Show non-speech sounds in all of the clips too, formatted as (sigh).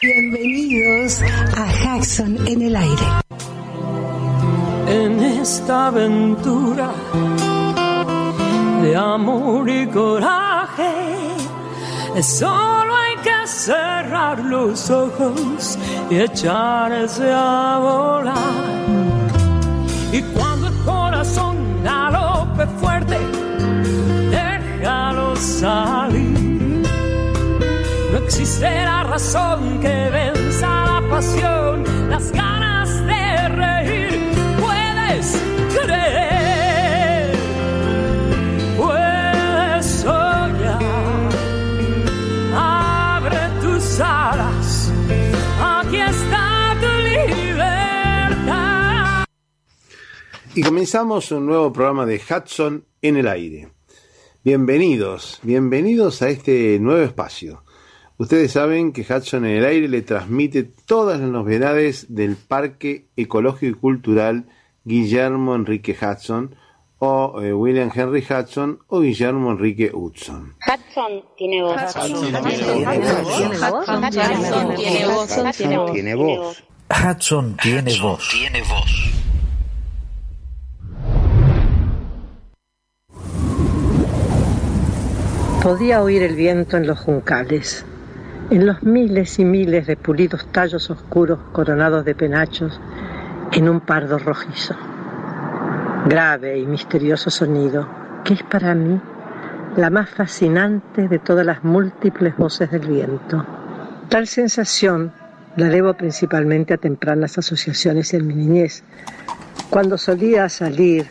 Bienvenidos a Jackson en el aire. En esta aventura de amor y coraje, solo hay que cerrar los ojos y echarse a volar. Y cuando el corazón galope fuerte, déjalo salir existirá razón que venza la pasión, las ganas de reír. Puedes creer, puedes soñar. Abre tus alas, aquí está tu libertad. Y comenzamos un nuevo programa de Hudson en el aire. Bienvenidos, bienvenidos a este nuevo espacio Ustedes saben que Hudson en el aire le transmite todas las novedades del Parque Ecológico y Cultural Guillermo Enrique Hudson o eh, William Henry Hudson o Guillermo Enrique Hudson. Hudson tiene voz. Hudson tiene voz. Hudson tiene voz. Tiene voz. Podía oír el viento en los juncales en los miles y miles de pulidos tallos oscuros coronados de penachos en un pardo rojizo. Grave y misterioso sonido que es para mí la más fascinante de todas las múltiples voces del viento. Tal sensación la debo principalmente a tempranas asociaciones en mi niñez, cuando solía salir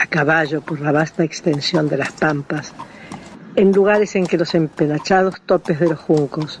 a caballo por la vasta extensión de las pampas, en lugares en que los empenachados topes de los juncos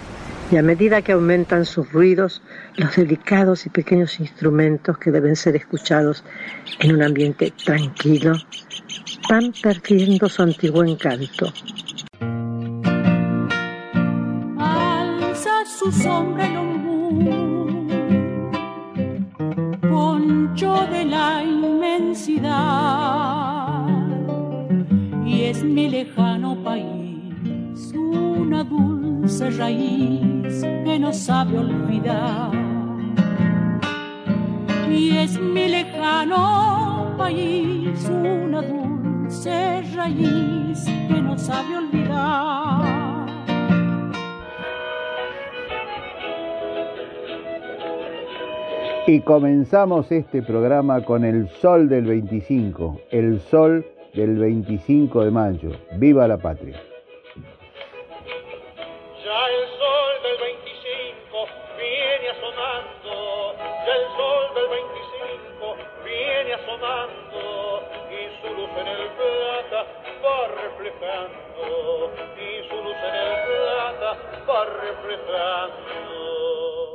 y a medida que aumentan sus ruidos, los delicados y pequeños instrumentos que deben ser escuchados en un ambiente tranquilo van perdiendo su antiguo encanto. Alza su sombra el poncho de la inmensidad, y es mi lejano país una dulce raíz que no sabe olvidar y es mi lejano país una dulce raíz que no sabe olvidar. Y comenzamos este programa con el sol del 25, el sol del 25 de mayo. ¡Viva la patria!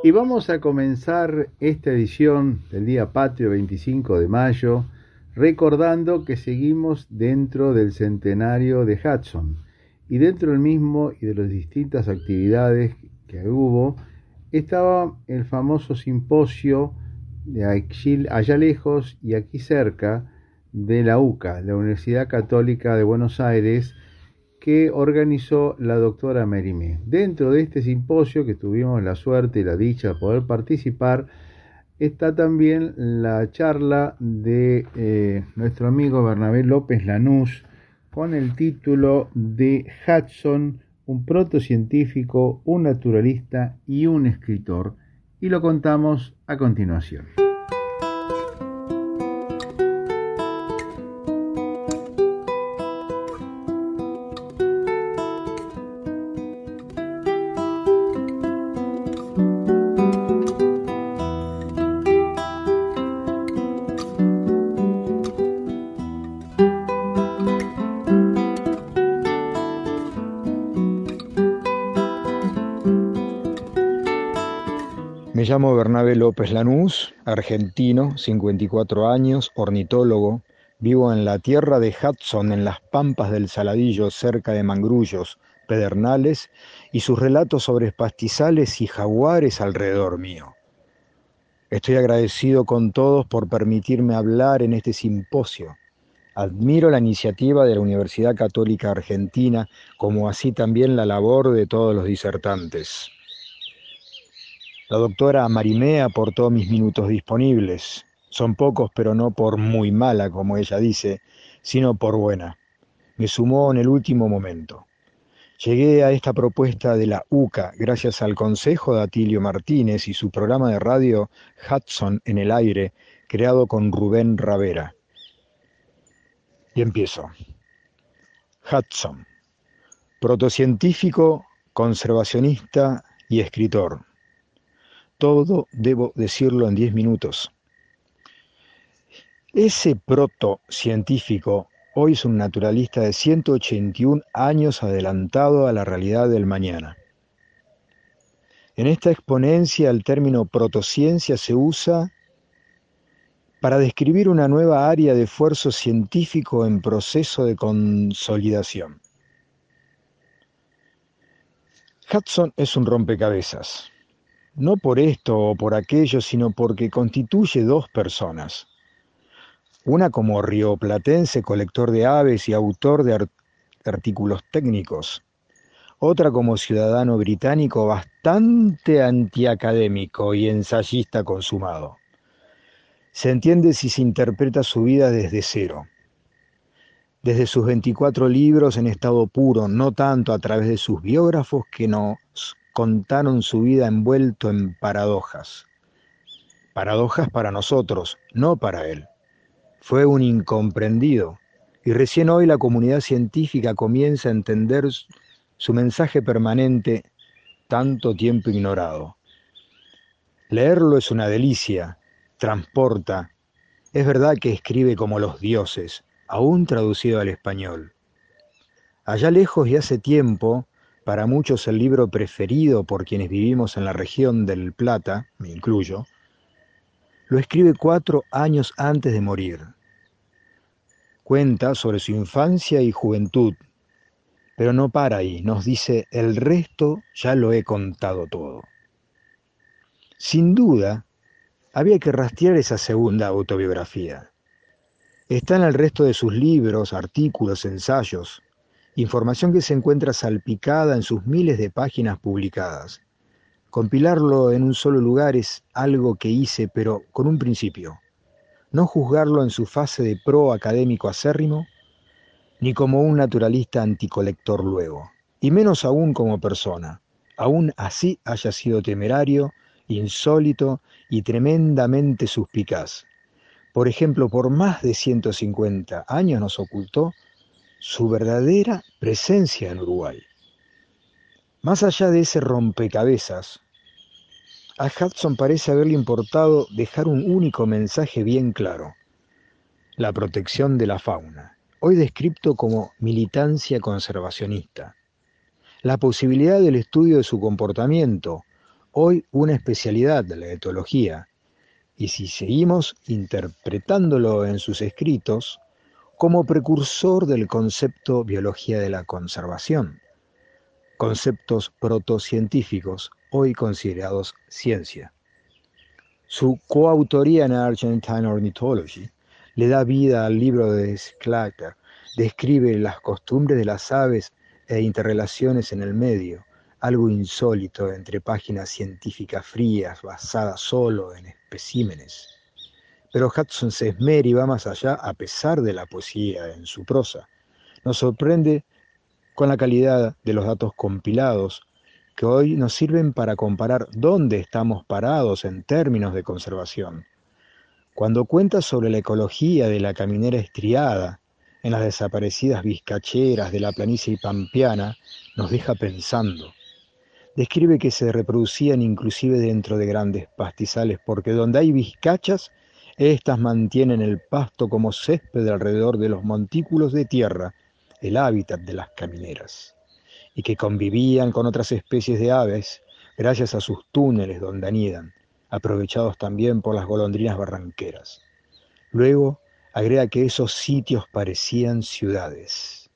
Y vamos a comenzar esta edición del Día Patrio 25 de mayo recordando que seguimos dentro del centenario de Hudson y dentro del mismo y de las distintas actividades que hubo estaba el famoso simposio de allá lejos y aquí cerca de la UCA, la Universidad Católica de Buenos Aires, que organizó la doctora Merimé. Dentro de este simposio que tuvimos la suerte y la dicha de poder participar, está también la charla de eh, nuestro amigo Bernabé López Lanús con el título de Hudson, un protocientífico, un naturalista y un escritor, y lo contamos a continuación. Llamo Bernabé López Lanús, argentino, 54 años, ornitólogo. Vivo en la tierra de Hudson, en las pampas del Saladillo, cerca de Mangrullos, Pedernales, y sus relatos sobre pastizales y jaguares alrededor mío. Estoy agradecido con todos por permitirme hablar en este simposio. Admiro la iniciativa de la Universidad Católica Argentina, como así también la labor de todos los disertantes. La doctora Marimé aportó mis minutos disponibles. Son pocos, pero no por muy mala, como ella dice, sino por buena. Me sumó en el último momento. Llegué a esta propuesta de la UCA gracias al consejo de Atilio Martínez y su programa de radio Hudson en el aire, creado con Rubén Ravera. Y empiezo. Hudson, protocientífico, conservacionista y escritor. Todo debo decirlo en diez minutos. Ese proto-científico hoy es un naturalista de 181 años adelantado a la realidad del mañana. En esta exponencia el término protociencia se usa para describir una nueva área de esfuerzo científico en proceso de consolidación. Hudson es un rompecabezas no por esto o por aquello, sino porque constituye dos personas. Una como rioplatense, colector de aves y autor de artículos técnicos. Otra como ciudadano británico bastante antiacadémico y ensayista consumado. Se entiende si se interpreta su vida desde cero. Desde sus 24 libros en estado puro, no tanto a través de sus biógrafos que nos contaron su vida envuelto en paradojas. Paradojas para nosotros, no para él. Fue un incomprendido y recién hoy la comunidad científica comienza a entender su mensaje permanente, tanto tiempo ignorado. Leerlo es una delicia, transporta. Es verdad que escribe como los dioses, aún traducido al español. Allá lejos y hace tiempo, para muchos el libro preferido por quienes vivimos en la región del Plata, me incluyo, lo escribe cuatro años antes de morir. Cuenta sobre su infancia y juventud, pero no para ahí, nos dice, el resto ya lo he contado todo. Sin duda, había que rastrear esa segunda autobiografía. Está en el resto de sus libros, artículos, ensayos, información que se encuentra salpicada en sus miles de páginas publicadas. Compilarlo en un solo lugar es algo que hice, pero con un principio. No juzgarlo en su fase de pro académico acérrimo, ni como un naturalista anticolector luego, y menos aún como persona, aún así haya sido temerario, insólito y tremendamente suspicaz. Por ejemplo, por más de 150 años nos ocultó su verdadera presencia en Uruguay. Más allá de ese rompecabezas, a Hudson parece haberle importado dejar un único mensaje bien claro, la protección de la fauna, hoy descrito como militancia conservacionista, la posibilidad del estudio de su comportamiento, hoy una especialidad de la etología, y si seguimos interpretándolo en sus escritos, como precursor del concepto biología de la conservación, conceptos protocientíficos hoy considerados ciencia. Su coautoría en Argentine Ornithology le da vida al libro de Sclater, describe las costumbres de las aves e interrelaciones en el medio, algo insólito entre páginas científicas frías basadas solo en especímenes. Pero Hudson se esmera y va más allá a pesar de la poesía en su prosa. Nos sorprende con la calidad de los datos compilados que hoy nos sirven para comparar dónde estamos parados en términos de conservación. Cuando cuenta sobre la ecología de la caminera estriada en las desaparecidas vizcacheras de la planicie pampeana, nos deja pensando. Describe que se reproducían inclusive dentro de grandes pastizales, porque donde hay vizcachas estas mantienen el pasto como césped alrededor de los montículos de tierra, el hábitat de las camineras, y que convivían con otras especies de aves gracias a sus túneles donde anidan. aprovechados también por las golondrinas barranqueras. Luego agrega que esos sitios parecían ciudades.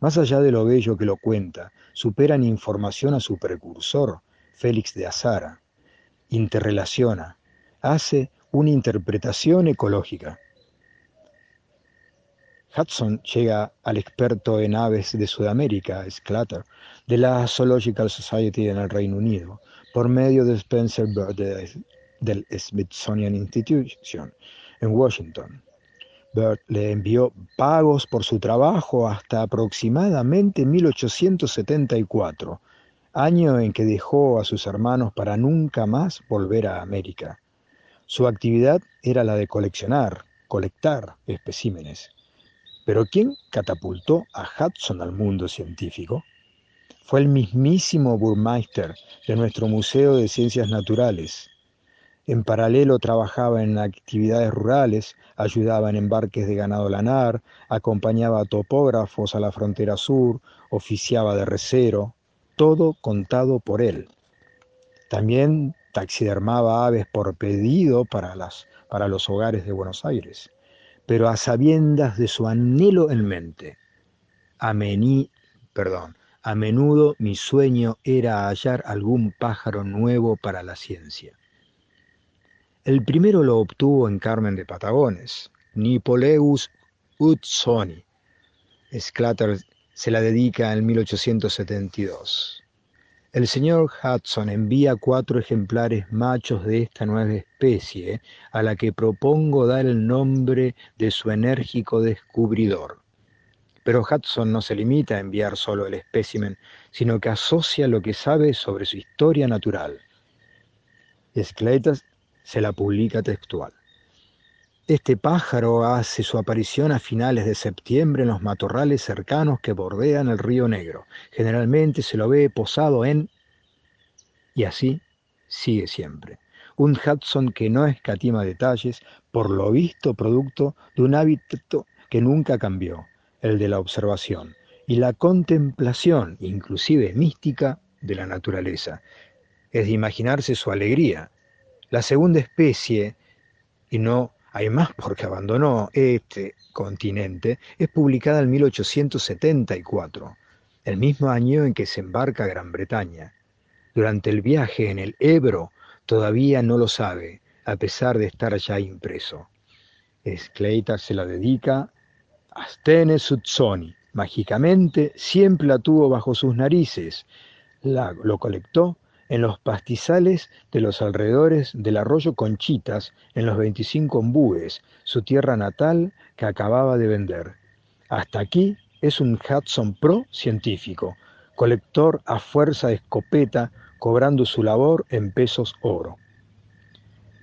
Más allá de lo bello que lo cuenta, superan información a su precursor, Félix de Azara. Interrelaciona, hace una interpretación ecológica. Hudson llega al experto en aves de Sudamérica, Sclater, de la Zoological Society en el Reino Unido, por medio de Spencer Bird del Smithsonian Institution en Washington. Bird le envió pagos por su trabajo hasta aproximadamente 1874, año en que dejó a sus hermanos para nunca más volver a América. Su actividad era la de coleccionar, colectar especímenes. Pero ¿quién catapultó a Hudson al mundo científico? Fue el mismísimo Burmeister de nuestro Museo de Ciencias Naturales. En paralelo trabajaba en actividades rurales, ayudaba en embarques de ganado lanar, acompañaba a topógrafos a la frontera sur, oficiaba de recero, todo contado por él. También taxidermaba aves por pedido para, las, para los hogares de Buenos Aires, pero a sabiendas de su anhelo en mente. A, perdón, a menudo mi sueño era hallar algún pájaro nuevo para la ciencia. El primero lo obtuvo en Carmen de Patagones, Nipoleus Utsoni. Sclater se la dedica en 1872. El señor Hudson envía cuatro ejemplares machos de esta nueva especie, a la que propongo dar el nombre de su enérgico descubridor. Pero Hudson no se limita a enviar solo el espécimen, sino que asocia lo que sabe sobre su historia natural. Sclater se la publica textual. Este pájaro hace su aparición a finales de septiembre en los matorrales cercanos que bordean el río Negro. Generalmente se lo ve posado en... Y así sigue siempre. Un Hudson que no escatima detalles, por lo visto producto de un hábito que nunca cambió, el de la observación y la contemplación, inclusive mística, de la naturaleza. Es de imaginarse su alegría. La segunda especie, y no hay más porque abandonó este continente, es publicada en 1874, el mismo año en que se embarca Gran Bretaña. Durante el viaje en el Ebro todavía no lo sabe, a pesar de estar ya impreso. Escleita se la dedica a Stene. Mágicamente siempre la tuvo bajo sus narices. La, lo colectó en los pastizales de los alrededores del arroyo Conchitas, en los 25 ombúes, su tierra natal que acababa de vender. Hasta aquí es un Hudson Pro científico, colector a fuerza de escopeta, cobrando su labor en pesos oro.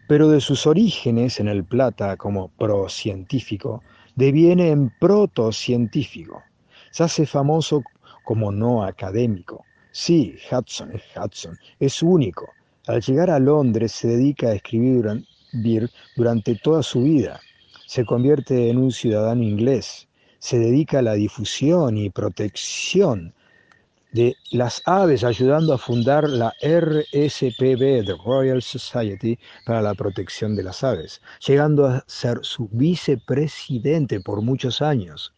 Pero de sus orígenes en el Plata como pro científico, deviene en proto-científico. Se hace famoso como no académico, Sí, Hudson es Hudson, es único. Al llegar a Londres se dedica a escribir durante toda su vida. Se convierte en un ciudadano inglés. Se dedica a la difusión y protección de las aves, ayudando a fundar la RSPB, the Royal Society para la Protección de las Aves, llegando a ser su vicepresidente por muchos años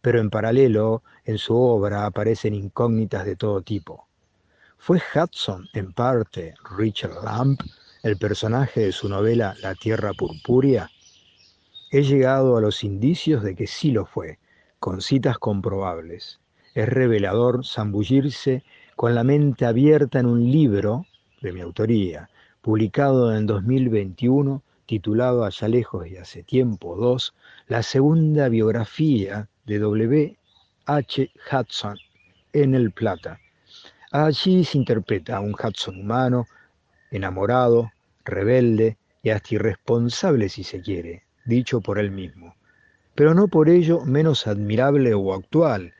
pero en paralelo en su obra aparecen incógnitas de todo tipo. ¿Fue Hudson, en parte, Richard Lamb, el personaje de su novela La Tierra Purpúrea? He llegado a los indicios de que sí lo fue, con citas comprobables. Es revelador zambullirse con la mente abierta en un libro de mi autoría, publicado en 2021, titulado Allá lejos y hace tiempo 2, la segunda biografía de W. H. Hudson en El Plata. Allí se interpreta a un Hudson humano, enamorado, rebelde y hasta irresponsable si se quiere, dicho por él mismo, pero no por ello menos admirable o actual.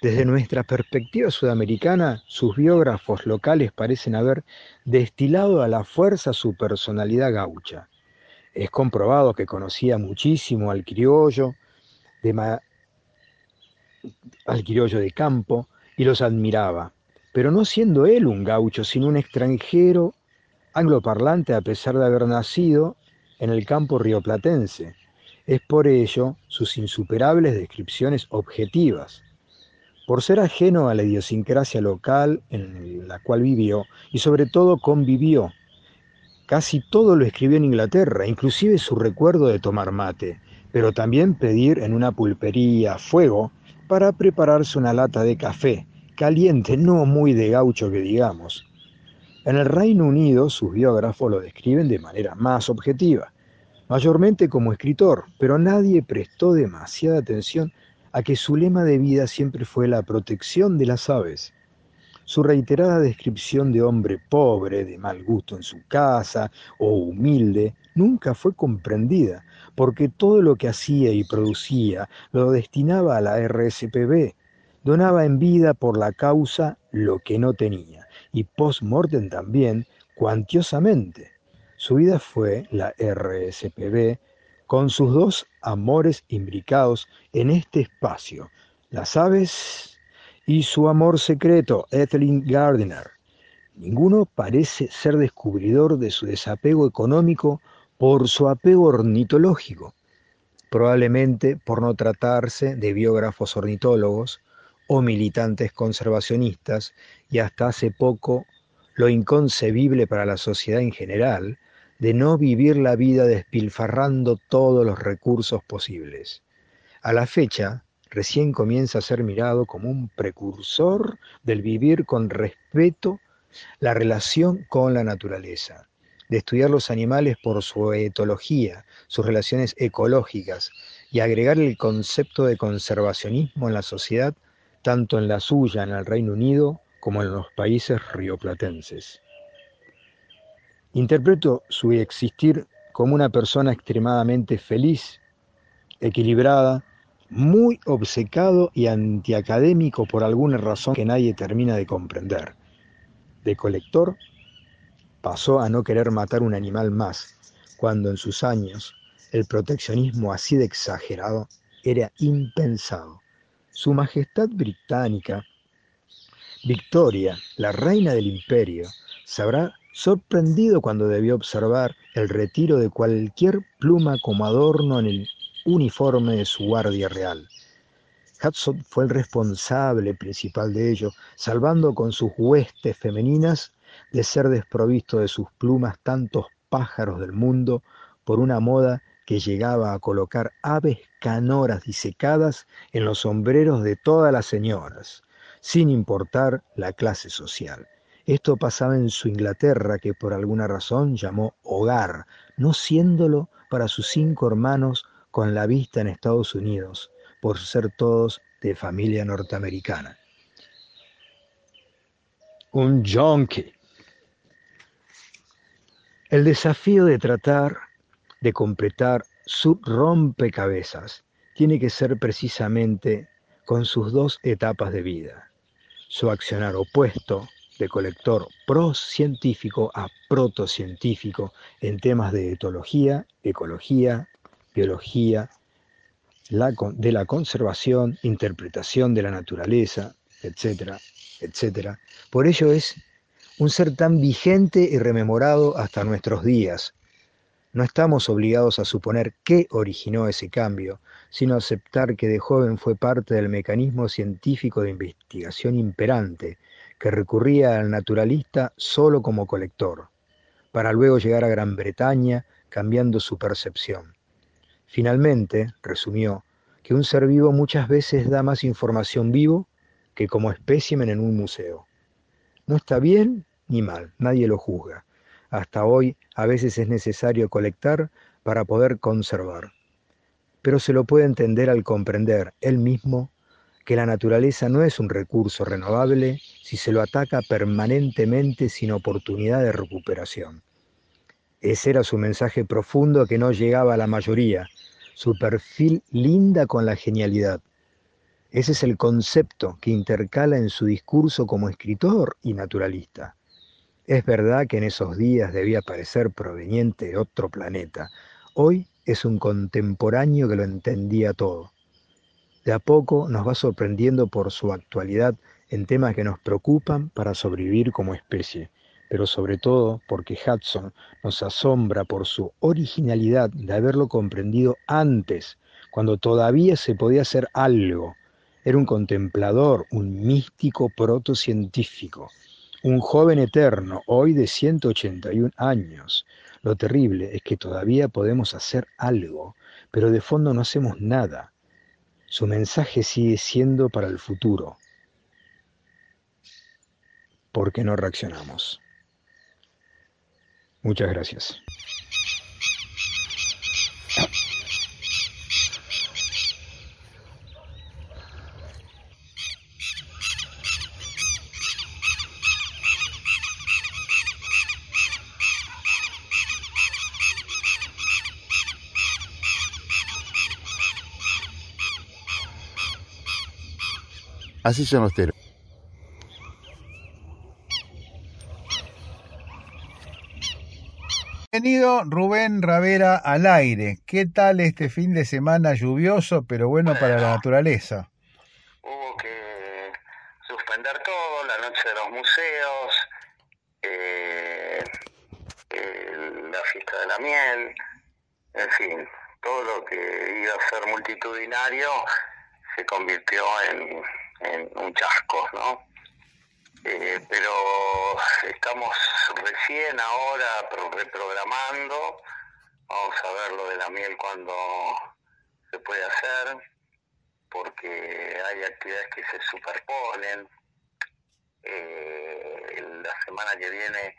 Desde nuestra perspectiva sudamericana, sus biógrafos locales parecen haber destilado a la fuerza su personalidad gaucha. Es comprobado que conocía muchísimo al criollo, de, al criollo de campo y los admiraba, pero no siendo él un gaucho, sino un extranjero angloparlante a pesar de haber nacido en el campo rioplatense. Es por ello sus insuperables descripciones objetivas. Por ser ajeno a la idiosincrasia local en la cual vivió y sobre todo convivió. Casi todo lo escribió en Inglaterra, inclusive su recuerdo de tomar mate, pero también pedir en una pulpería fuego para prepararse una lata de café, caliente, no muy de gaucho que digamos. En el Reino Unido sus biógrafos lo describen de manera más objetiva, mayormente como escritor, pero nadie prestó demasiada atención a que su lema de vida siempre fue la protección de las aves. Su reiterada descripción de hombre pobre, de mal gusto en su casa o humilde, nunca fue comprendida, porque todo lo que hacía y producía lo destinaba a la RSPB, donaba en vida por la causa lo que no tenía, y post-mortem también, cuantiosamente. Su vida fue la RSPB, con sus dos amores imbricados en este espacio, las aves y su amor secreto, Ethelyn Gardiner. Ninguno parece ser descubridor de su desapego económico por su apego ornitológico, probablemente por no tratarse de biógrafos ornitólogos o militantes conservacionistas y hasta hace poco lo inconcebible para la sociedad en general, de no vivir la vida despilfarrando todos los recursos posibles. A la fecha, recién comienza a ser mirado como un precursor del vivir con respeto la relación con la naturaleza, de estudiar los animales por su etología, sus relaciones ecológicas y agregar el concepto de conservacionismo en la sociedad, tanto en la suya, en el Reino Unido, como en los países rioplatenses. Interpreto su existir como una persona extremadamente feliz, equilibrada, muy obcecado y antiacadémico por alguna razón que nadie termina de comprender. De colector pasó a no querer matar un animal más, cuando en sus años el proteccionismo así de exagerado era impensado. Su Majestad Británica, Victoria, la reina del imperio, sabrá sorprendido cuando debió observar el retiro de cualquier pluma como adorno en el uniforme de su guardia real. Hudson fue el responsable principal de ello, salvando con sus huestes femeninas de ser desprovisto de sus plumas tantos pájaros del mundo por una moda que llegaba a colocar aves canoras disecadas en los sombreros de todas las señoras, sin importar la clase social. Esto pasaba en su Inglaterra, que por alguna razón llamó hogar, no siéndolo para sus cinco hermanos con la vista en Estados Unidos, por ser todos de familia norteamericana. Un junkie. El desafío de tratar de completar su rompecabezas tiene que ser precisamente con sus dos etapas de vida, su accionar opuesto de colector pro-científico a protocientífico en temas de etología, ecología, biología, de la conservación, interpretación de la naturaleza, etcétera, etcétera. Por ello es un ser tan vigente y rememorado hasta nuestros días. No estamos obligados a suponer qué originó ese cambio, sino aceptar que de joven fue parte del mecanismo científico de investigación imperante, que recurría al naturalista solo como colector, para luego llegar a Gran Bretaña cambiando su percepción. Finalmente, resumió, que un ser vivo muchas veces da más información vivo que como espécimen en un museo. No está bien ni mal, nadie lo juzga. Hasta hoy a veces es necesario colectar para poder conservar. Pero se lo puede entender al comprender él mismo que la naturaleza no es un recurso renovable si se lo ataca permanentemente sin oportunidad de recuperación. Ese era su mensaje profundo que no llegaba a la mayoría, su perfil linda con la genialidad. Ese es el concepto que intercala en su discurso como escritor y naturalista. Es verdad que en esos días debía parecer proveniente de otro planeta. Hoy es un contemporáneo que lo entendía todo de a poco nos va sorprendiendo por su actualidad en temas que nos preocupan para sobrevivir como especie. pero sobre todo porque Hudson nos asombra por su originalidad de haberlo comprendido antes, cuando todavía se podía hacer algo. Era un contemplador, un místico protocientífico, un joven eterno, hoy de 181 años. Lo terrible es que todavía podemos hacer algo, pero de fondo no hacemos nada. Su mensaje sigue siendo para el futuro. ¿Por qué no reaccionamos? Muchas gracias. Así son los teros. Bienvenido Rubén Ravera al aire. ¿Qué tal este fin de semana lluvioso, pero bueno, para la naturaleza? Hubo que suspender todo, la noche de los museos, eh, la fiesta de la miel, en fin, todo lo que iba a ser multitudinario se convirtió en, en un chasco, ¿no? Eh, pero estamos recién ahora reprogramando, vamos a ver lo de la miel cuando se puede hacer, porque hay actividades que se superponen. Eh, la semana que viene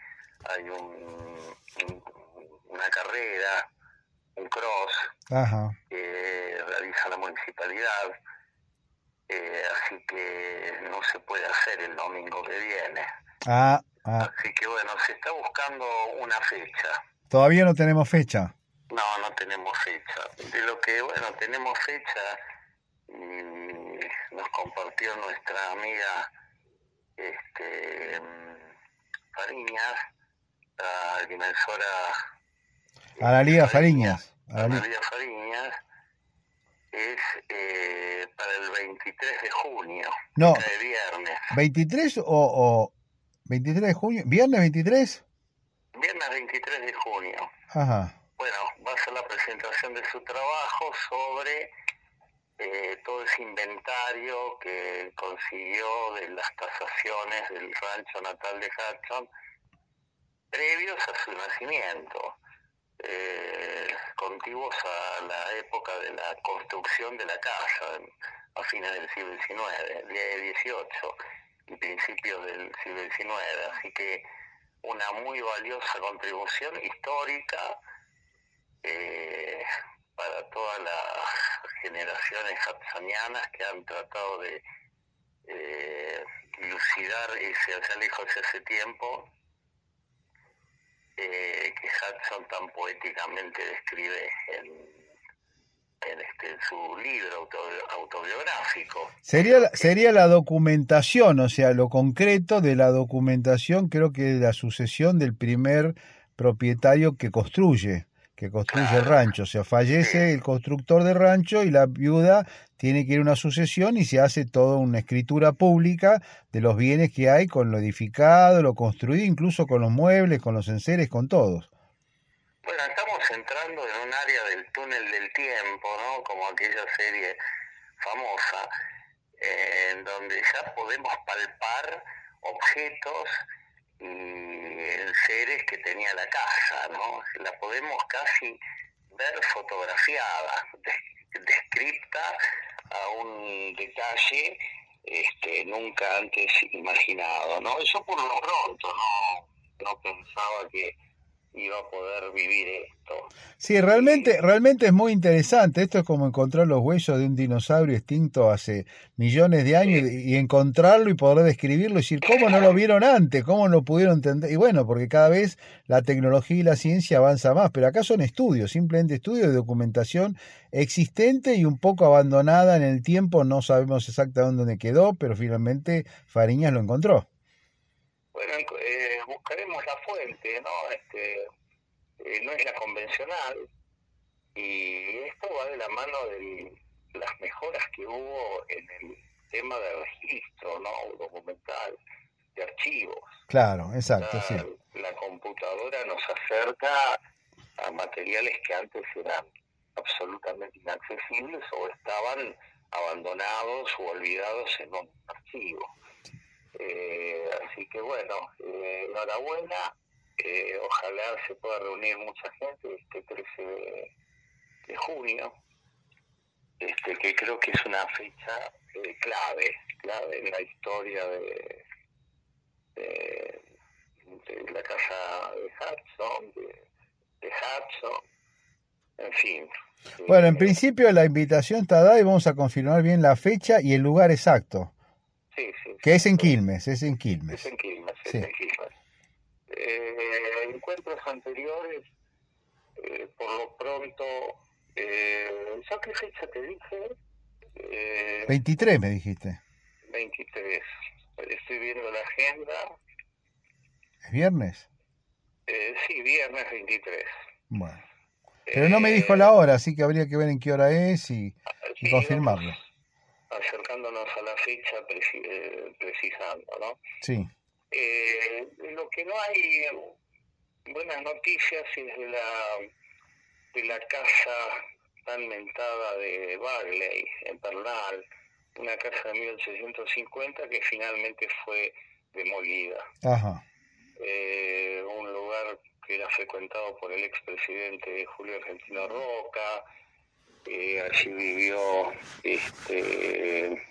hay un, una carrera, un cross, que realiza la municipalidad eh, así que no se puede hacer el domingo que viene. Ah, ah, Así que bueno, se está buscando una fecha. ¿Todavía no tenemos fecha? No, no tenemos fecha. De lo que, bueno, tenemos fecha y nos compartió nuestra amiga este, Fariñas, la dimensora... A la Liga Fariñas. A la Liga Fariñas es eh, para el 23 de junio. No. De viernes. ¿23 o, o 23 de junio? ¿Viernes 23? Viernes 23 de junio. Ajá. Bueno, va a ser la presentación de su trabajo sobre eh, todo ese inventario que consiguió de las tasaciones del rancho natal de Hudson previos a su nacimiento eh, contiguos a la época de la construcción de la casa, a fines del siglo XIX, XVIII y principios del siglo XIX. Así que una muy valiosa contribución histórica eh, para todas las generaciones hudsonianas que han tratado de eh, dilucidar ese, allá lejos ese tiempo eh, que Hudson tan poéticamente describe en, este, su libro autobiográfico. Sería, la, sería la documentación, o sea, lo concreto de la documentación, creo que la sucesión del primer propietario que construye que construye el rancho. O sea, fallece el constructor del rancho y la viuda tiene que ir una sucesión y se hace toda una escritura pública de los bienes que hay con lo edificado, lo construido, incluso con los muebles, con los enseres, con todos. Bueno, estamos entrando en un área del túnel del tiempo, ¿no? Como aquella serie famosa, eh, en donde ya podemos palpar objetos y seres que tenía la casa, ¿no? La podemos casi ver fotografiada, descripta a un detalle este, nunca antes imaginado, ¿no? Yo por lo pronto no, no pensaba que iba a poder vivir esto. Sí, realmente, realmente es muy interesante. Esto es como encontrar los huesos de un dinosaurio extinto hace millones de años y, encontrarlo y poder describirlo y decir, ¿cómo no lo vieron antes? ¿Cómo no pudieron entender? Y bueno, porque cada vez la tecnología y la ciencia avanza más, pero acá son estudios, simplemente estudios de documentación existente y un poco abandonada en el tiempo. No sabemos exactamente dónde quedó, pero finalmente Fariñas lo encontró. Bueno, eh, buscaremos la fuente, ¿no? Este, eh, no es la convencional y esto va de la mano de las mejoras que hubo en el tema de registro, ¿no? Documental archivos. Claro, exacto, la, sí. La computadora nos acerca a materiales que antes eran absolutamente inaccesibles o estaban abandonados o olvidados en un archivo. Eh, así que bueno, eh, enhorabuena, eh, ojalá se pueda reunir mucha gente este 13 de, de junio, este que creo que es una fecha clave, clave en la historia de, de, la casa de Hudson, de, de Hudson, en fin, bueno, en principio la invitación está dada y vamos a confirmar bien la fecha y el lugar exacto. Sí, sí. Que es en Quilmes, es en Quilmes. Es en Quilmes, es en Quilmes. Eh, encuentros anteriores, eh, por lo pronto, eh, ¿ya qué fecha te dije? Eh, 23 me dijiste. 23. Estoy viendo la agenda. ¿Es viernes? Eh, sí, viernes 23. Bueno. Pero no me dijo la hora, así que habría que ver en qué hora es y, confirmarlo. Acercándonos fecha, eh, precisando, ¿no? Sí. Eh, lo que no hay buenas noticias es de la, de la casa tan mentada de Bagley, en Pernal, una casa de 1850 que finalmente fue demolida. Ajá. Eh, un lugar que era frecuentado por el expresidente Julio Argentino Roca. Eh, allí vivió este,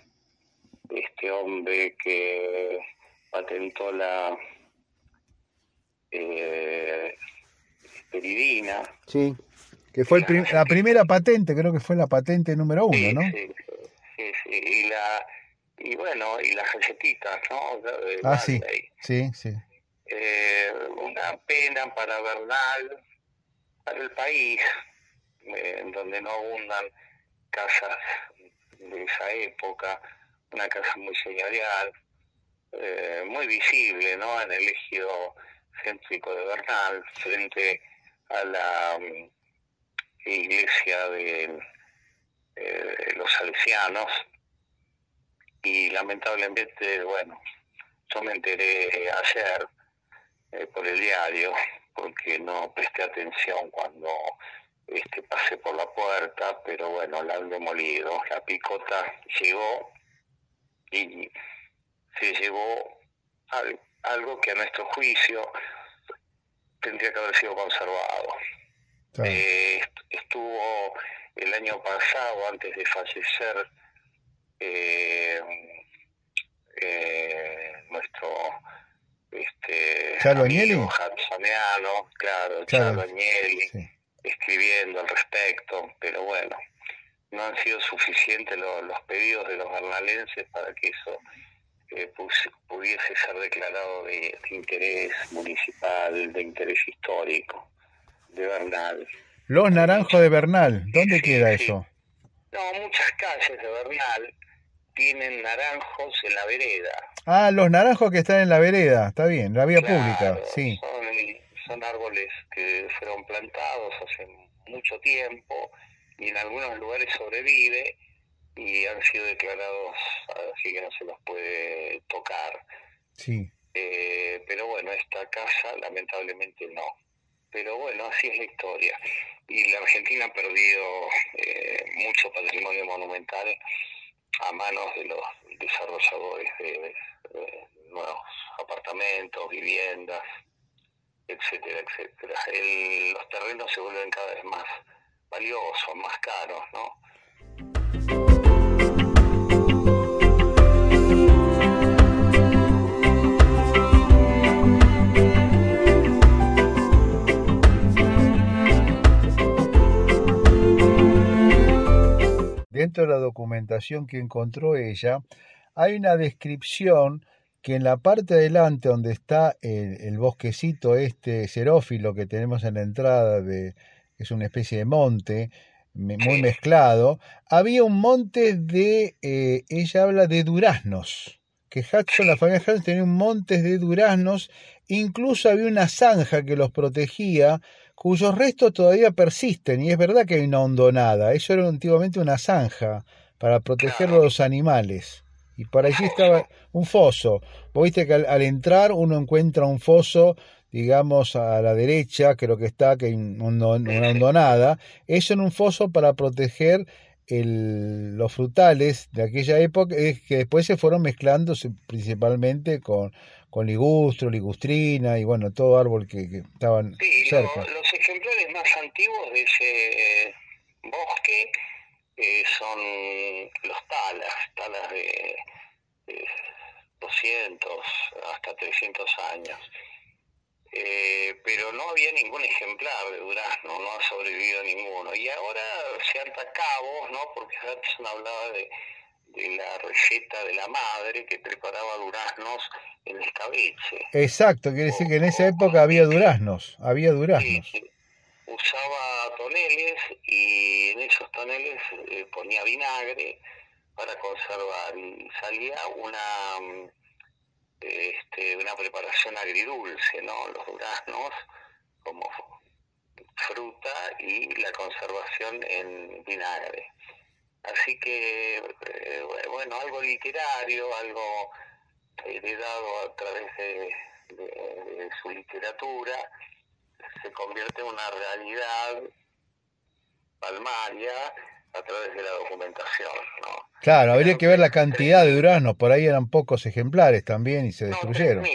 este hombre que patentó la eh, peridina. Sí, que fue la primera patente, creo que fue la patente número uno, ¿no? Sí, sí, sí, y la y bueno, y las galletitas, ¿no? ah, sí, sí, sí eh, una pena para Bernal, para el país, eh, en donde no abundan casas de esa época, una casa muy señorial, eh, muy visible ¿no? en el ejido céntrico de Bernal, frente a la mm, iglesia de, eh, los salesianos. Y lamentablemente, bueno, yo me enteré ayer eh, por el diario, porque no presté atención cuando este pasé por la puerta, pero bueno, la han demolido. La picota llegó y se llevó algo que a nuestro juicio tendría que haber sido conservado. Eh, estuvo el año pasado, antes de fallecer, eh, nuestro este Chalo claro, Chalo, Agnelli, escribiendo al respecto, pero bueno, no han sido suficientes los pedidos de los bernalenses para que eso eh, pudiese ser declarado de, interés municipal, de interés histórico, de Bernal. Los Naranjos de Bernal, ¿dónde queda eso? No, muchas calles de Bernal tienen naranjos en la vereda. Ah, los naranjos que están en la vereda, está bien, la vía pública, sí. Son, árboles que fueron plantados hace mucho tiempo y en algunos lugares sobrevive y han sido declarados así que no se los puede tocar. Sí. Eh, pero bueno, esta casa lamentablemente no. Pero bueno, así es la historia. Y la Argentina ha perdido eh, mucho patrimonio monumental a manos de los desarrolladores de, nuevos apartamentos, viviendas, etcétera, etcétera. los terrenos se vuelven cada vez más valiosos, más caros, ¿no? dentro de la documentación que encontró ella, hay una descripción que en la parte de adelante donde está el, bosquecito este xerófilo que tenemos en la entrada de es una especie de monte muy mezclado, había un monte de, eh, ella habla de duraznos, que Hudson, la familia Hudson tenía un monte de duraznos, incluso había una zanja que los protegía cuyos restos todavía persisten, y es verdad que hay una hondonada, eso era antiguamente una zanja para proteger a los animales, y por allí estaba un foso. Vos viste que al, entrar uno encuentra un foso, digamos, a la derecha, creo que está, que una hondonada. Eso en un foso para proteger el, los frutales de aquella época, es que después se fueron mezclando principalmente con, con ligustro, ligustrina y bueno, todo árbol que, que estaban cerca. los ejemplares más antiguos de ese bosque eh, son los talas, talas de, 200 hasta 300 años. Eh, pero no había ningún ejemplar de durazno, no ha sobrevivido ninguno. Y ahora se ata cabos, ¿no? Porque Hudson hablaba de, de la receta de la madre que preparaba duraznos en escabeche. Exacto, quiere decir que en esa época había duraznos, había duraznos usaba toneles y en esos toneles eh, ponía vinagre para conservar y salía una mm, este, una preparación agridulce, ¿no? Los duraznos como fruta y la conservación en vinagre. Así que, eh, bueno, algo literario, algo heredado a través de su literatura, se convierte en una realidad palmaria a través de la documentación. ¿no? Claro, habría que ver la cantidad de duraznos, por ahí eran pocos ejemplares también y se destruyeron.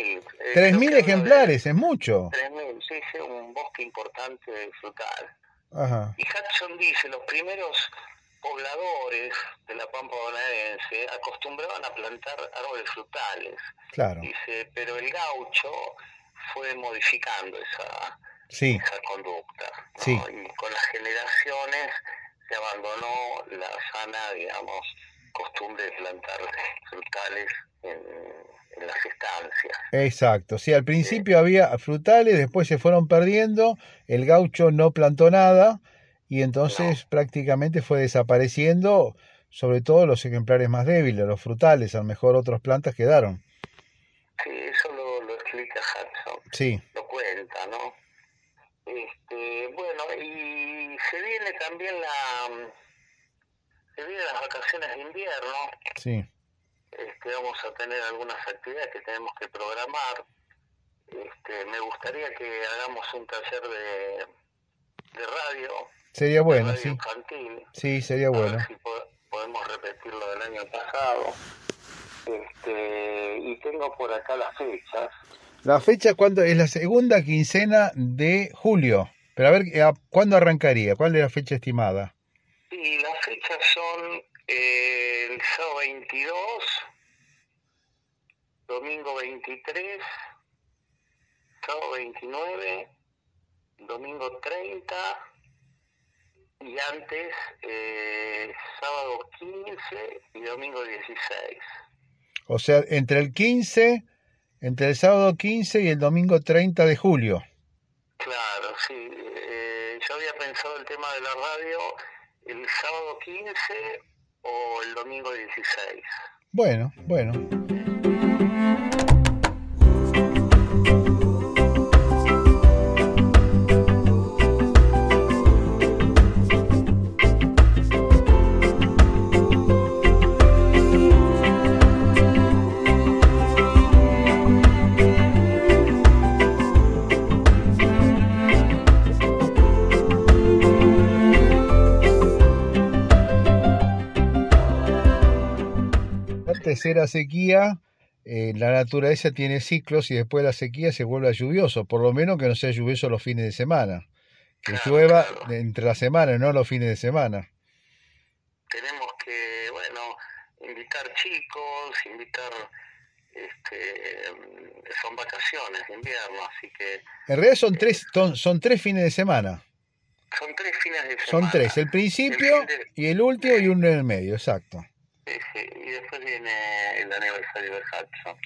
Tres mil ejemplares, es mucho. Tres mil, sí, es un bosque importante frutal. Ajá. Y Hudson dice, los primeros pobladores de la pampa bonaerense acostumbraban a plantar árboles frutales. Claro. Dice, pero el gaucho fue modificando esa, esa conducta. Y con las generaciones se abandonó la sana, digamos, costumbre de plantar frutales en, las estancias. Exacto, sí, al principio había frutales, después se fueron perdiendo, el gaucho no plantó nada y entonces prácticamente fue desapareciendo, sobre todo los ejemplares más débiles, los frutales, a lo mejor otras plantas quedaron. Sí, eso lo, lo explica Hudson. Sí. Lo cuenta, ¿no? Este, bueno, y se viene también la se vienen las vacaciones de invierno. Sí. Este, vamos a tener algunas actividades que tenemos que programar. Este, me gustaría que hagamos un taller de, de radio. Sería bueno, sí. Sí, sería bueno. si podemos repetir lo del año pasado. Este, y tengo por acá las fechas. La fecha cuando es la segunda quincena de julio. Pero a ver, ¿cuándo arrancaría? ¿Cuál es la fecha estimada? Sí, las fechas son eh, el sábado 22, domingo 23, sábado 29, domingo 30 y antes eh, sábado 15 y domingo 16. O sea, entre el 15 entre el sábado 15 y el domingo 30 de julio. Claro, sí. Eh, yo había pensado el tema de la radio el sábado 15 o el domingo 16. Bueno, bueno. Tercera sequía, eh, la naturaleza tiene ciclos y después de la sequía se vuelve lluvioso, por lo menos que no sea lluvioso los fines de semana. Que llueva entre la semana, no los fines de semana. Tenemos que, bueno, invitar chicos, invitar este, son vacaciones de invierno, así que... En realidad son tres, son, tres fines de semana. Son tres fines de semana. Son tres, el principio y el último y uno en el medio, exacto. Y después viene el aniversario de Hudson.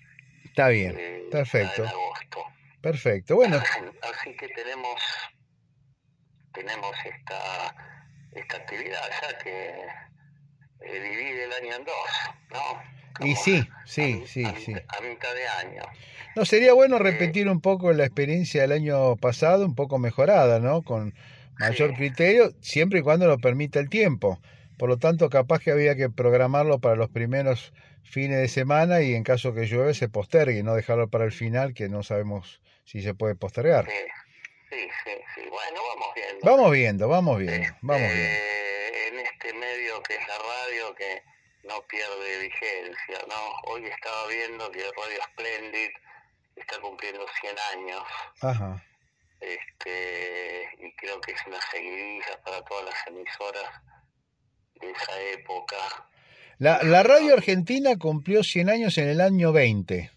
Está bien, eh, perfecto. En agosto. Perfecto, bueno. Así que tenemos tenemos esta, esta actividad ya que eh, divide el año en dos, ¿no? y sí, sí, sí, sí. A mitad de año. No, sería bueno eh, repetir un poco la experiencia del año pasado, un poco mejorada, ¿no? Con mayor criterio, siempre y cuando lo permita el tiempo. Por lo tanto, capaz que había que programarlo para los primeros fines de semana y en caso que llueve se postergue, no dejarlo para el final, que no sabemos si se puede postergar. Sí, sí, sí. Bueno, vamos viendo. Vamos viendo, vamos viendo, vamos viendo. Este, en este medio que es la radio que no pierde vigencia, ¿no? Hoy estaba viendo que Radio Splendid está cumpliendo 100 años. Ajá. Este, y creo que es una seguidilla para todas las emisoras de esa época. La, la radio argentina cumplió 100 años en el año 20.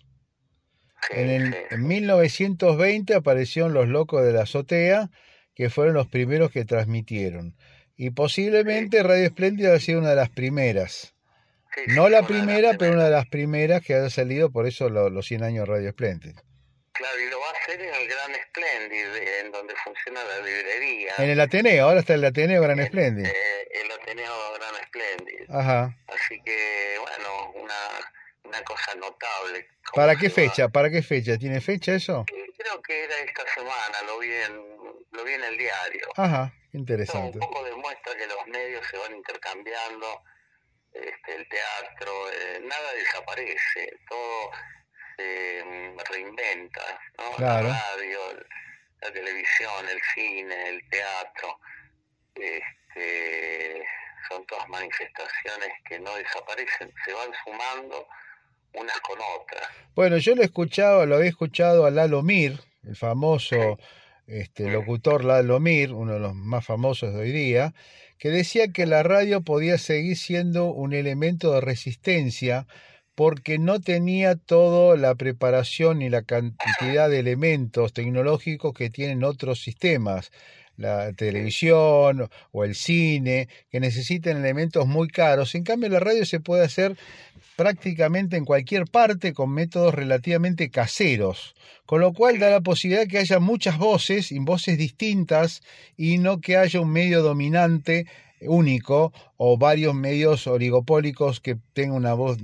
en, el, en 1920 aparecieron Los Locos de la Azotea, que fueron los primeros que transmitieron. Y posiblemente Radio Espléndida ha sido una de las primeras. no la primera, pero una de las primeras que haya salido, por eso los 100 años Radio Espléndida. Claro, y lo va a hacer en el Gran Splendid, en donde funciona la librería. En el Ateneo, ahora está el Ateneo Gran Splendid. Eh, el Ateneo Gran Splendid. Ajá. Así que, bueno, una, una cosa notable. ¿Para qué fecha? ¿Para qué fecha? ¿Tiene fecha eso? creo que era esta semana, lo vi en, lo vi en el diario. Ajá, interesante. un poco demuestra que los medios se van intercambiando, este, el teatro, eh, nada desaparece, todo se reinventa, ¿no? La radio, la televisión, el cine, el teatro, este, son todas manifestaciones que no desaparecen, se van sumando unas con otras. Bueno, yo lo he escuchado, lo había escuchado a Lalo Mir, el famoso este, locutor Lalo Mir, uno de los más famosos de hoy día, que decía que la radio podía seguir siendo un elemento de resistencia porque no tenía toda la preparación ni la cantidad de elementos tecnológicos que tienen otros sistemas, la televisión o el cine, que necesitan elementos muy caros. En cambio, la radio se puede hacer prácticamente en cualquier parte con métodos relativamente caseros, con lo cual da la posibilidad de que haya muchas voces y voces distintas y no que haya un medio dominante único o varios medios oligopólicos que tengan una voz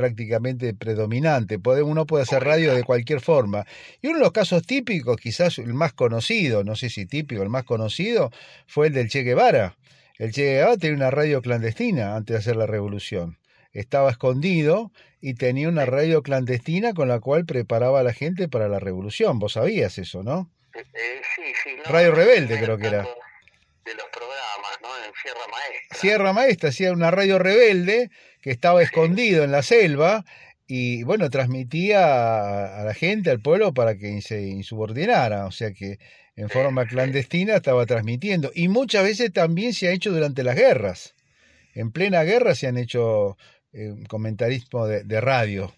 prácticamente predominante. uno puede hacer radio de cualquier forma. Y uno de los casos típicos, quizás el más conocido, no sé si típico, el más conocido, fue el del Che Guevara. El Che Guevara tenía una radio clandestina antes de hacer la revolución. Estaba escondido y tenía una radio clandestina con la cual preparaba a la gente para la revolución. Vos sabías eso, ¿no? Eh, sí, sí. radio Rebelde creo que era. De los programas, ¿no? En Sierra Maestra. Sierra Maestra hacía una radio rebelde que estaba escondido en la selva y bueno, transmitía a la gente, al pueblo, para que se insubordinara, o sea que en forma clandestina estaba transmitiendo. Y muchas veces también se ha hecho durante las guerras. En plena guerra se han hecho eh, comentarismo de, de, radio.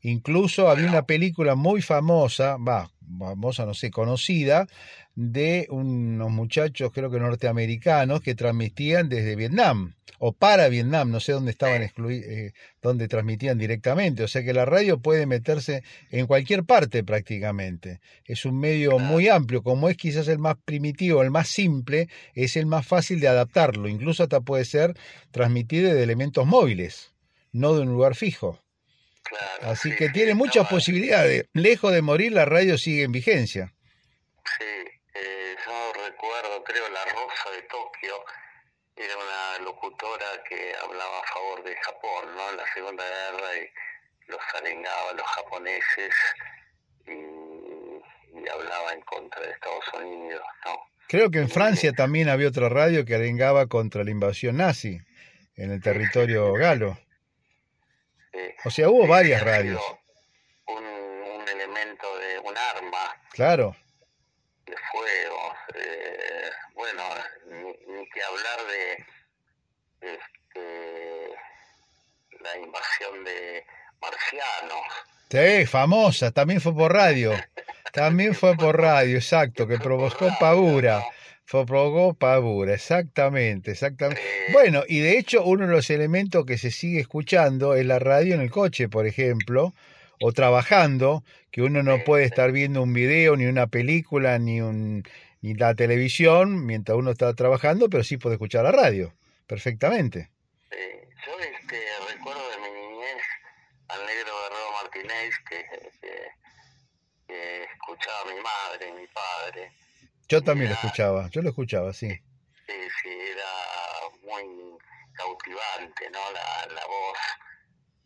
Incluso había una película muy famosa, va, famosa, no sé, conocida, de unos muchachos, creo que norteamericanos, que transmitían desde Vietnam o para Vietnam, no sé dónde estaban excluidos, eh, dónde transmitían directamente. O sea que la radio puede meterse en cualquier parte prácticamente. Es un medio muy amplio, como es quizás el más primitivo, el más simple, es el más fácil de adaptarlo. Incluso hasta puede ser transmitido de elementos móviles, no de un lugar fijo. Así que tiene muchas posibilidades. Lejos de morir, la radio sigue en vigencia. Sí, eh, yo recuerdo, creo, La Rosa de Tokio, era una locutora que hablaba a favor de Japón, ¿no? En la Segunda Guerra y los arengaba a los japoneses y, hablaba en contra de Estados Unidos, ¿no? Creo que en Francia también había otra radio que arengaba contra la invasión nazi en el territorio galo. O sea, hubo varias radios. Un, un, elemento de un arma. Claro. De fuego. Eh, bueno, ni, que hablar de este, la invasión de marcianos. Sí, famosa, también fue por radio. También fue por radio, exacto, que provocó pavura. Provocó pavura, exactamente, exactamente. Bueno, y de hecho uno de los elementos que se sigue escuchando es la radio en el coche, por ejemplo, o trabajando, que uno no puede estar viendo un video, ni una película, ni, un, ni la televisión mientras uno está trabajando, pero sí puede escuchar la radio, perfectamente. Sí, yo este, recuerdo de mi niñez al negro Que escuchaba a mi madre, mi padre yo también lo escuchaba, yo lo escuchaba, sí. Sí, sí, era muy cautivante, ¿no? La, la voz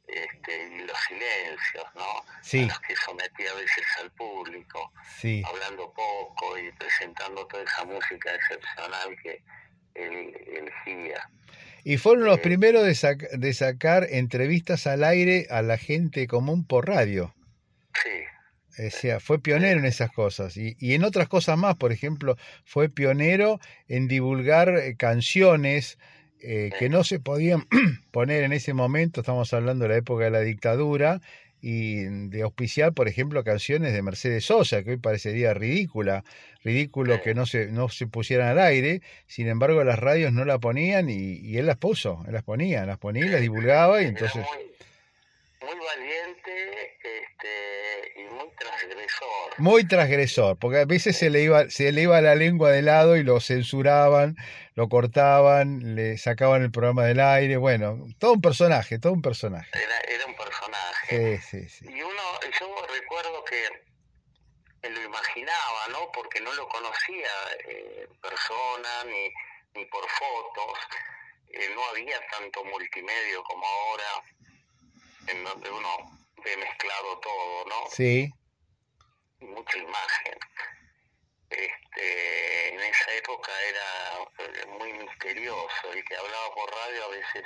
este, y los silencios, ¿no? Sí. los que sometía a veces al público, sí. hablando poco y presentando toda esa música excepcional que él elegía. Y fueron los primeros de, de sacar entrevistas al aire a la gente común por radio. Sí. O sea, fue pionero en esas cosas. Y, y, en otras cosas más, por ejemplo, fue pionero en divulgar eh, canciones eh, que no se podían (clears throat) poner en ese momento, estamos hablando de la época de la dictadura, y de auspiciar, por ejemplo, canciones de Mercedes Sosa, que hoy parecería ridícula, ridículo que no se, no se pusieran al aire, sin embargo las radios no la ponían y, y él las puso, él las ponía, las ponía y las divulgaba y entonces... Muy, muy valiente este, y muy transgresor. Muy transgresor, porque a veces se le iba, se le iba la lengua de lado y lo censuraban, lo cortaban, le sacaban el programa del aire, bueno, todo un personaje, todo un personaje. Era, era un personaje. Sí, sí, sí. Y uno, yo recuerdo que lo imaginaba, ¿no? Porque no lo conocía eh, persona ni, ni por fotos. Eh, no había tanto multimedio como ahora, en donde uno ve mezclado todo, ¿no? Sí. Mucha imagen. Este, en esa época era eh, muy misterioso. El que hablaba por radio a veces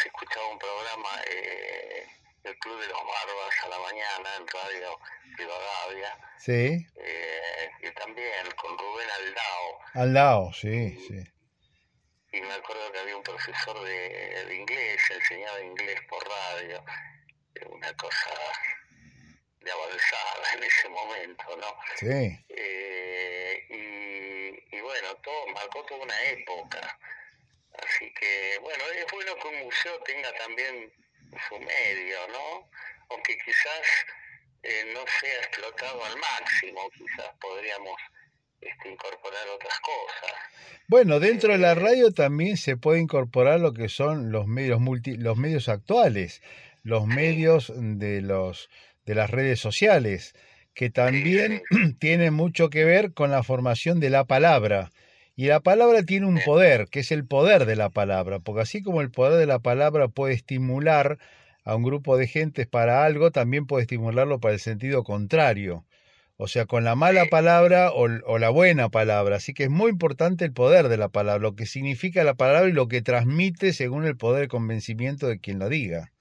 se escuchaba un programa, eh, el Club de los Barbas a la mañana en Radio Rivadavia. Sí. Eh, y también con Rubén Aldao. Aldao, sí, sí. Y me acuerdo que había un profesor de, de inglés, enseñaba inglés por radio. Una cosa de avanzada en ese momento, ¿no? Sí. Eh, y, y bueno, todo marcó toda una época. Así que, bueno, es bueno que un museo tenga también su medio, ¿no? Aunque quizás eh, no sea explotado al máximo, quizás podríamos este, incorporar otras cosas. Bueno, dentro de la radio también se puede incorporar lo que son los medios multi, los medios actuales, los medios de los de las redes sociales, que también (clears throat) tienen mucho que ver con la formación de la palabra. Y la palabra tiene un poder, que es el poder de la palabra, porque así como el poder de la palabra puede estimular a un grupo de gentes para algo, también puede estimularlo para el sentido contrario. O sea, con la mala palabra o, o, la buena palabra. Así que es muy importante el poder de la palabra, lo que significa la palabra y lo que transmite según el poder de convencimiento de quien lo diga.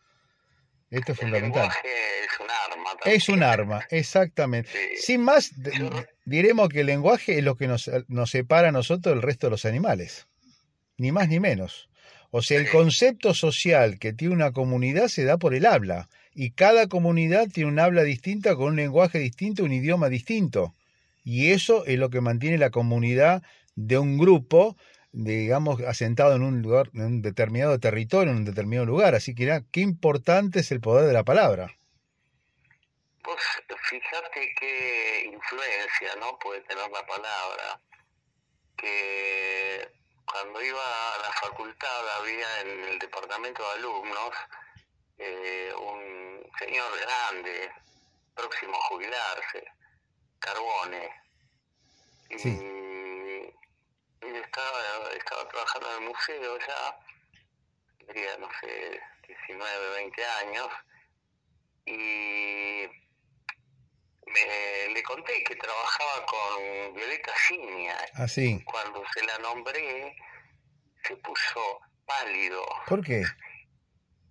Esto es el fundamental. Es un arma. También. Es un arma, (laughs) exactamente. Sí. Sin más, diremos que el lenguaje es lo que nos, nos separa a nosotros del resto de los animales. Ni más ni menos. O sea, el concepto social que tiene una comunidad se da por el habla. Y cada comunidad tiene un habla distinta, con un lenguaje distinto, un idioma distinto. Y eso es lo que mantiene la comunidad de un grupo, digamos, asentado en un lugar, en un determinado territorio, en un determinado lugar. Así que, qué importante es el poder de la palabra. Pues fíjate qué influencia, ¿no? Puede tener la palabra. Que cuando iba a la facultad había en el departamento de alumnos eh, un señor grande, próximo a jubilarse, Carbone. Y, sí. y estaba, estaba trabajando en el museo ya, tendría, no sé, 19, 20 años, y me, le conté que trabajaba con Violeta Cinia. Ah, sí. Cuando se la nombré, se puso pálido. ¿Por qué?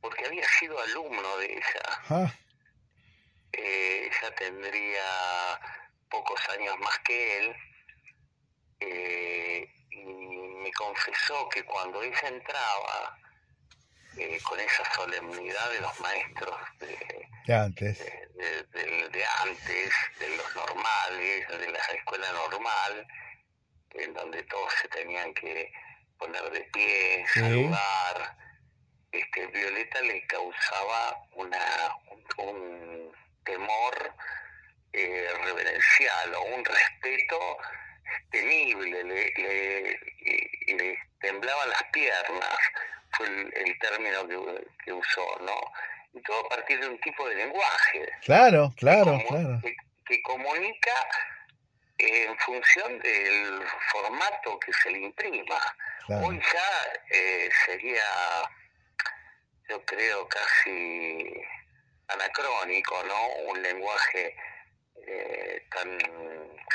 Porque había sido alumno de ella. Ah. Eh, ella tendría pocos años más que él. Eh, y me confesó que cuando ella entraba, eh, con esa solemnidad de los maestros de, de antes. De, de, de, antes, de los normales, de la escuela normal, en donde todos se tenían que poner de pie, Sí. Este, Violeta le causaba una, un, un temor eh, reverencial o un respeto temible, le, le, le temblaban las piernas fue el, el término que, que, usó, ¿no? Y todo a partir de un tipo de lenguaje. Claro, claro, que, claro. Que, que comunica eh, en función del formato que se le imprima. Claro. Hoy ya eh, sería yo creo, casi anacrónico, ¿no? Un lenguaje eh, tan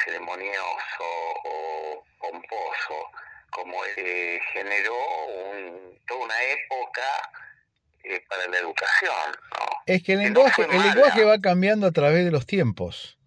ceremonioso o pomposo como eh, generó toda una época eh, para la educación. ¿no? Es que el lenguaje, el lenguaje va cambiando a través de los tiempos.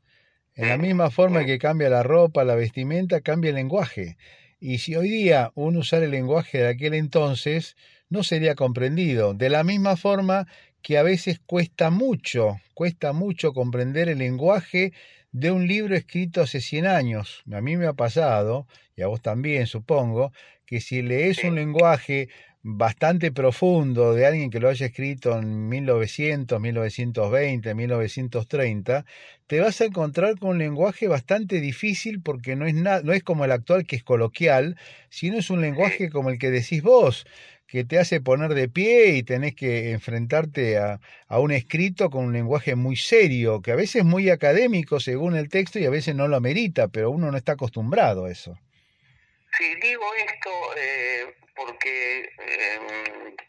En la misma forma que cambia la ropa, la vestimenta, cambia el lenguaje. Y si hoy día uno usara el lenguaje de aquel entonces, no sería comprendido. De la misma forma que a veces cuesta mucho, cuesta mucho comprender el lenguaje de un libro escrito hace 100 años. A mí me ha pasado, y a vos también supongo, que si lees un lenguaje bastante profundo de alguien que lo haya escrito en 1900, 1920, 1930, te vas a encontrar con un lenguaje bastante difícil porque no es, no es como el actual que es coloquial, sino es un lenguaje como el que decís vos, que te hace poner de pie y tenés que enfrentarte a, a, un escrito con un lenguaje muy serio, que a veces es muy académico según el texto y a veces no lo amerita, pero uno no está acostumbrado a eso. Sí, digo esto eh, porque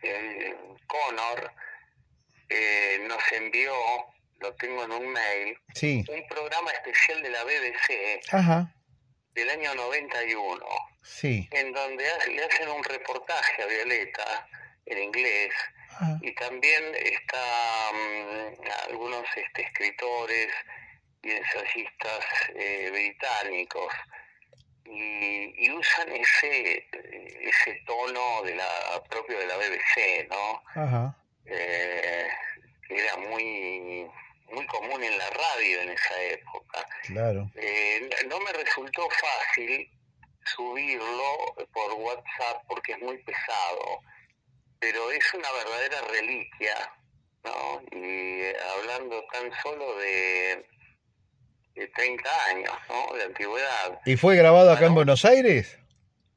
eh, Connor eh, nos envió, lo tengo en un mail, un programa especial de la BBC del año 91 Sí. En donde le hacen un reportaje a Violeta en inglés ah. y también está mm, algunos este, escritores y ensayistas eh, británicos y, usan ese ese tono de la propio de la BBC, ¿no? Ajá. Eh, era muy muy común en la radio en esa época. Claro. Eh, no me resultó fácil subirlo por WhatsApp porque es muy pesado, pero es una verdadera reliquia, ¿no? Y hablando tan solo de, de 30 años, ¿no? De antigüedad. ¿Y fue grabado acá en Buenos Aires?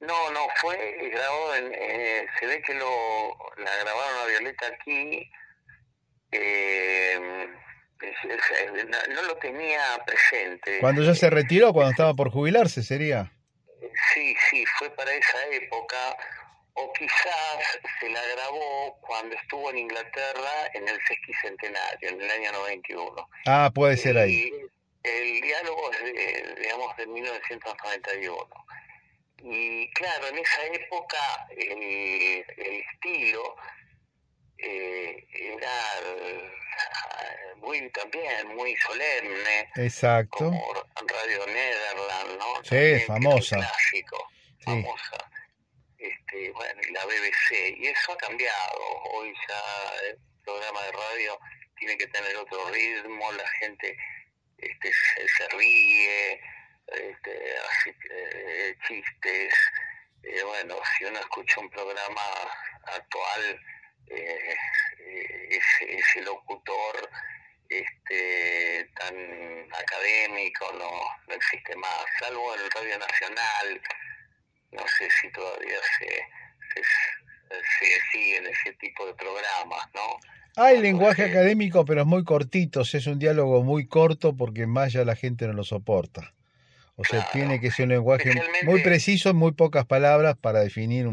No, no, fue grabado en... Eh, se ve que lo la grabaron a Violeta aquí. Eh, no, lo tenía presente. ¿Cuando ya se retiró? ¿Cuando estaba por jubilarse sería? Sí, sí, fue para esa época, o quizás se la grabó cuando estuvo en Inglaterra en el sesquicentenario, en el año 91. Ah, puede ser ahí. El diálogo es, de, digamos, de 1991. Y claro, en esa época el, estilo eh, era muy también muy solemne. Exacto. Como Radio Nederland, ¿no? Sí, famosa. Clásico, famosa. Este, bueno, y la BBC. Y eso ha cambiado. Hoy ya el programa de radio tiene que tener otro ritmo, la gente este, se, ríe, este, hace eh, chistes. Eh, bueno, si uno escucha un programa actual, eh, ese, ese locutor este, tan académico no, no existe más, salvo en el Radio Nacional, no sé si todavía se, se, siguen ese tipo de programas, ¿no? Hay lenguaje académico, pero es muy cortito, es un diálogo muy corto porque más ya la gente no lo soporta. O sea, tiene que ser un lenguaje muy preciso, muy pocas palabras para definir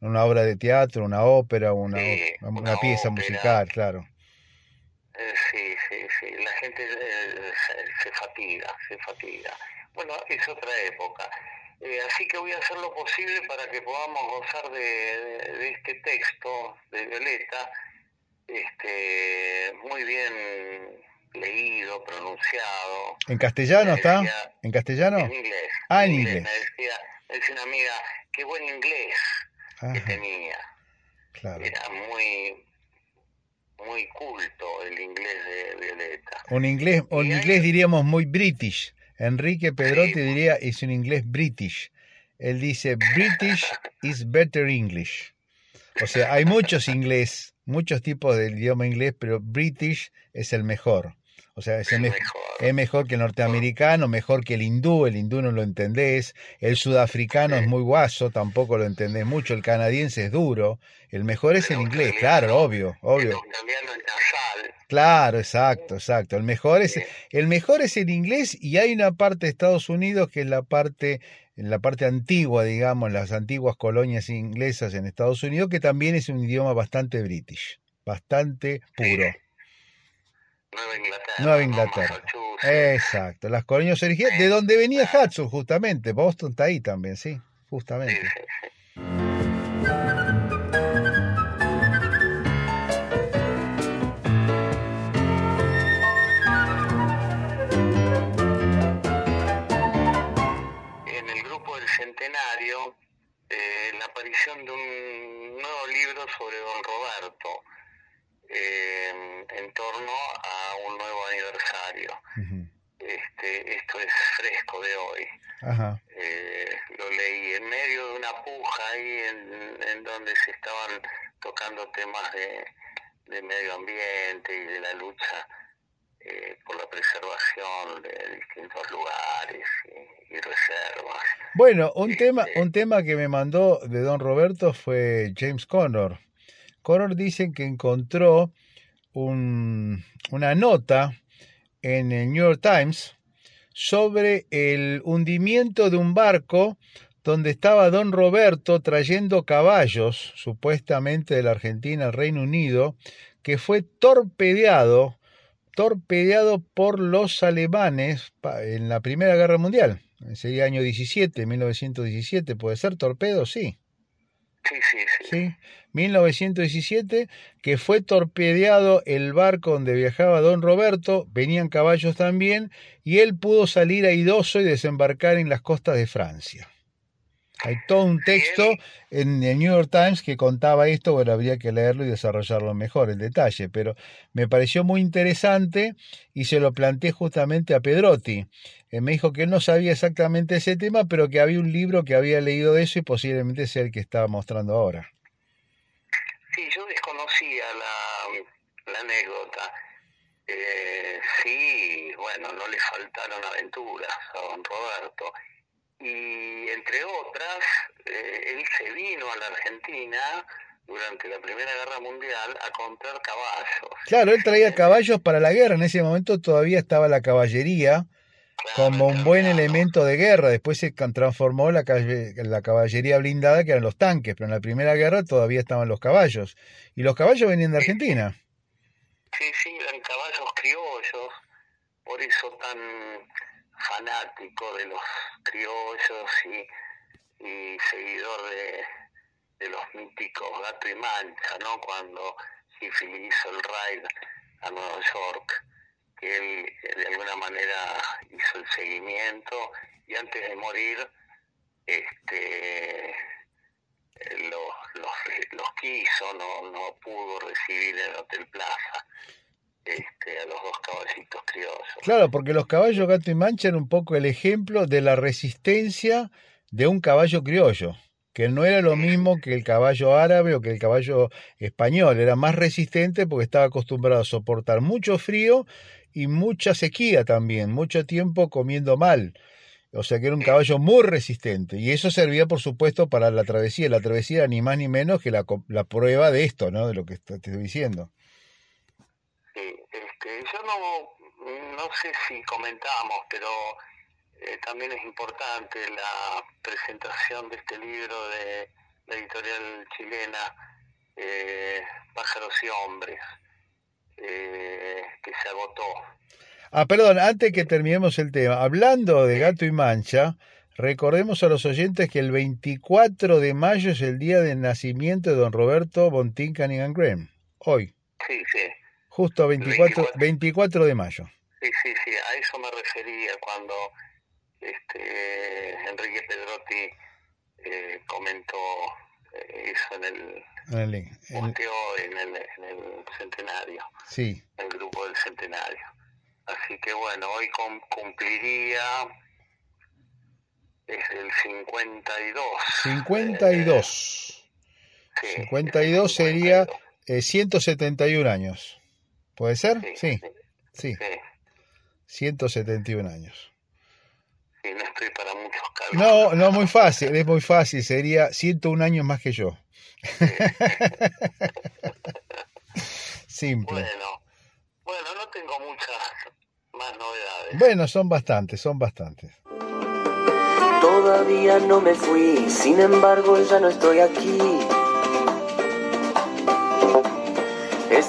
una obra de teatro, una ópera, una, una, pieza musical, claro. Eh, sí, sí, sí, la gente eh, se, fatiga, se fatiga. Bueno, es otra época. Eh, así que voy a hacer lo posible para que podamos gozar de, este texto de Violeta, este, muy bien leído, pronunciado. ¿En castellano está? ¿En castellano? En inglés. Ah, en inglés. Me, decía, me decía una amiga, qué buen inglés que tenía. Claro. Era muy muy culto el inglés de Violeta. Un inglés, un inglés diríamos muy british. Enrique Pedrotti diría es un inglés british. Él dice British is better English. O sea, hay muchos inglés, muchos tipos del idioma inglés, pero British es el mejor. O sea, es, mejor. es mejor que el norteamericano, mejor que el hindú, el hindú no lo entendés, el sudafricano es muy guaso, tampoco lo entendés mucho, el canadiense es duro, el mejor es el inglés, claro, obvio, obvio. Claro, exacto, exacto. El mejor es el mejor es el inglés y hay una parte de Estados Unidos que es la parte en la parte antigua, digamos, las antiguas colonias inglesas en Estados Unidos que también es un idioma bastante british. bastante puro. Nueva Inglaterra. Nueva Inglaterra. Exacto, las colonias originales, de donde venía Hudson justamente, Boston está ahí también, sí, justamente. En el grupo del centenario, eh, la aparición de un nuevo libro sobre Don Roberto eh, en torno a un nuevo aniversario. este, esto es fresco de hoy. Eh, lo leí en medio de una puja ahí en, en donde se estaban tocando temas de, de medio ambiente y de la lucha eh, por la preservación de distintos lugares y, y reservas. Bueno, un tema, este un tema que me mandó de Don Roberto fue James Connor. Connor dice que encontró un, una nota en el New York Times sobre el hundimiento de un barco donde estaba don Roberto trayendo caballos, supuestamente de la Argentina al Reino Unido, que fue torpedeado, torpedeado por los alemanes en la Primera Guerra Mundial. Sería año 17, 1917, ¿puede ser torpedo? Sí. Sí, sí, sí. 1917, que fue torpedeado el barco donde viajaba don Roberto, venían caballos también, y él pudo salir aidoso y desembarcar en las costas de Francia. Hay todo un texto en el New York Times que contaba esto, bueno, habría que leerlo y desarrollarlo mejor, el detalle, pero me pareció muy interesante y se lo planteé justamente a Pedrotti. Eh, me dijo que él no sabía exactamente ese tema, pero que había un libro que había leído de eso y posiblemente sea el que estaba mostrando ahora. Sí, yo desconocía la, la anécdota. Eh, sí, bueno, no le faltaron aventuras a don Roberto y entre otras, eh, él se vino a la Argentina durante la Primera Guerra Mundial a comprar caballos. Claro, él traía caballos para la guerra, en ese momento todavía estaba la caballería como un buen elemento de guerra, después se transformó la, la caballería blindada que eran los tanques, pero en la Primera Guerra todavía estaban los caballos, y los caballos venían de Argentina. Sí, sí, eran caballos criollos, por eso tan fanático de los criollos y, seguidor de, de, los míticos Gato y Mancha, ¿no? Cuando Sifili hizo el raid a Nueva York, que él de alguna manera hizo el seguimiento y antes de morir este los, los, los quiso, no, no pudo recibir el Hotel Plaza este, a los dos caballitos criollos. Claro, porque los caballos gato y mancha eran un poco el ejemplo de la resistencia de un caballo criollo, que no era lo mismo que el caballo árabe o que el caballo español, era más resistente porque estaba acostumbrado a soportar mucho frío y mucha sequía también, mucho tiempo comiendo mal. O sea que era un caballo muy resistente. Y eso servía, por supuesto, para la travesía. La travesía era ni más ni menos que la, la prueba de esto, ¿no? De lo que te estoy diciendo. Yo no, no sé si comentamos, pero eh, también es importante la presentación de este libro de la editorial chilena, eh, Pájaros y Hombres, eh, que se agotó. Ah, perdón, antes que terminemos el tema, hablando de gato y mancha, recordemos a los oyentes que el 24 de mayo es el día del nacimiento de don Roberto Bontín Cunningham Graham, hoy. Sí, sí. Justo 24, 24 de mayo. Sí, sí, sí, a eso me refería cuando este, Enrique Pedrotti eh, comentó eh, eso en el, en el, en el, en el centenario, sí. el grupo del centenario. Así que bueno, hoy cumpliría es el 52. 52. Eh, 52 sería 171 años. ¿Puede ser? Sí. Sí. 171 años. Sí, no estoy para muchos No, no, muy fácil, es muy fácil. Sería 101 años más que yo. (laughs) Simple. Bueno, bueno, no tengo muchas más novedades. Bueno, son bastantes, son bastantes. Todavía no me fui, sin embargo ya no estoy aquí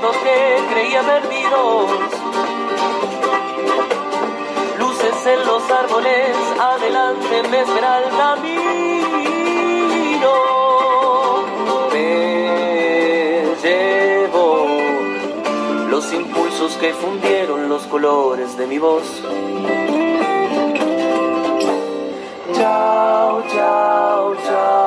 que creía perdidos. Luces en los árboles, adelante me espera el camino. Me llevo los impulsos que fundieron los colores de mi voz. Chao, chao, chao.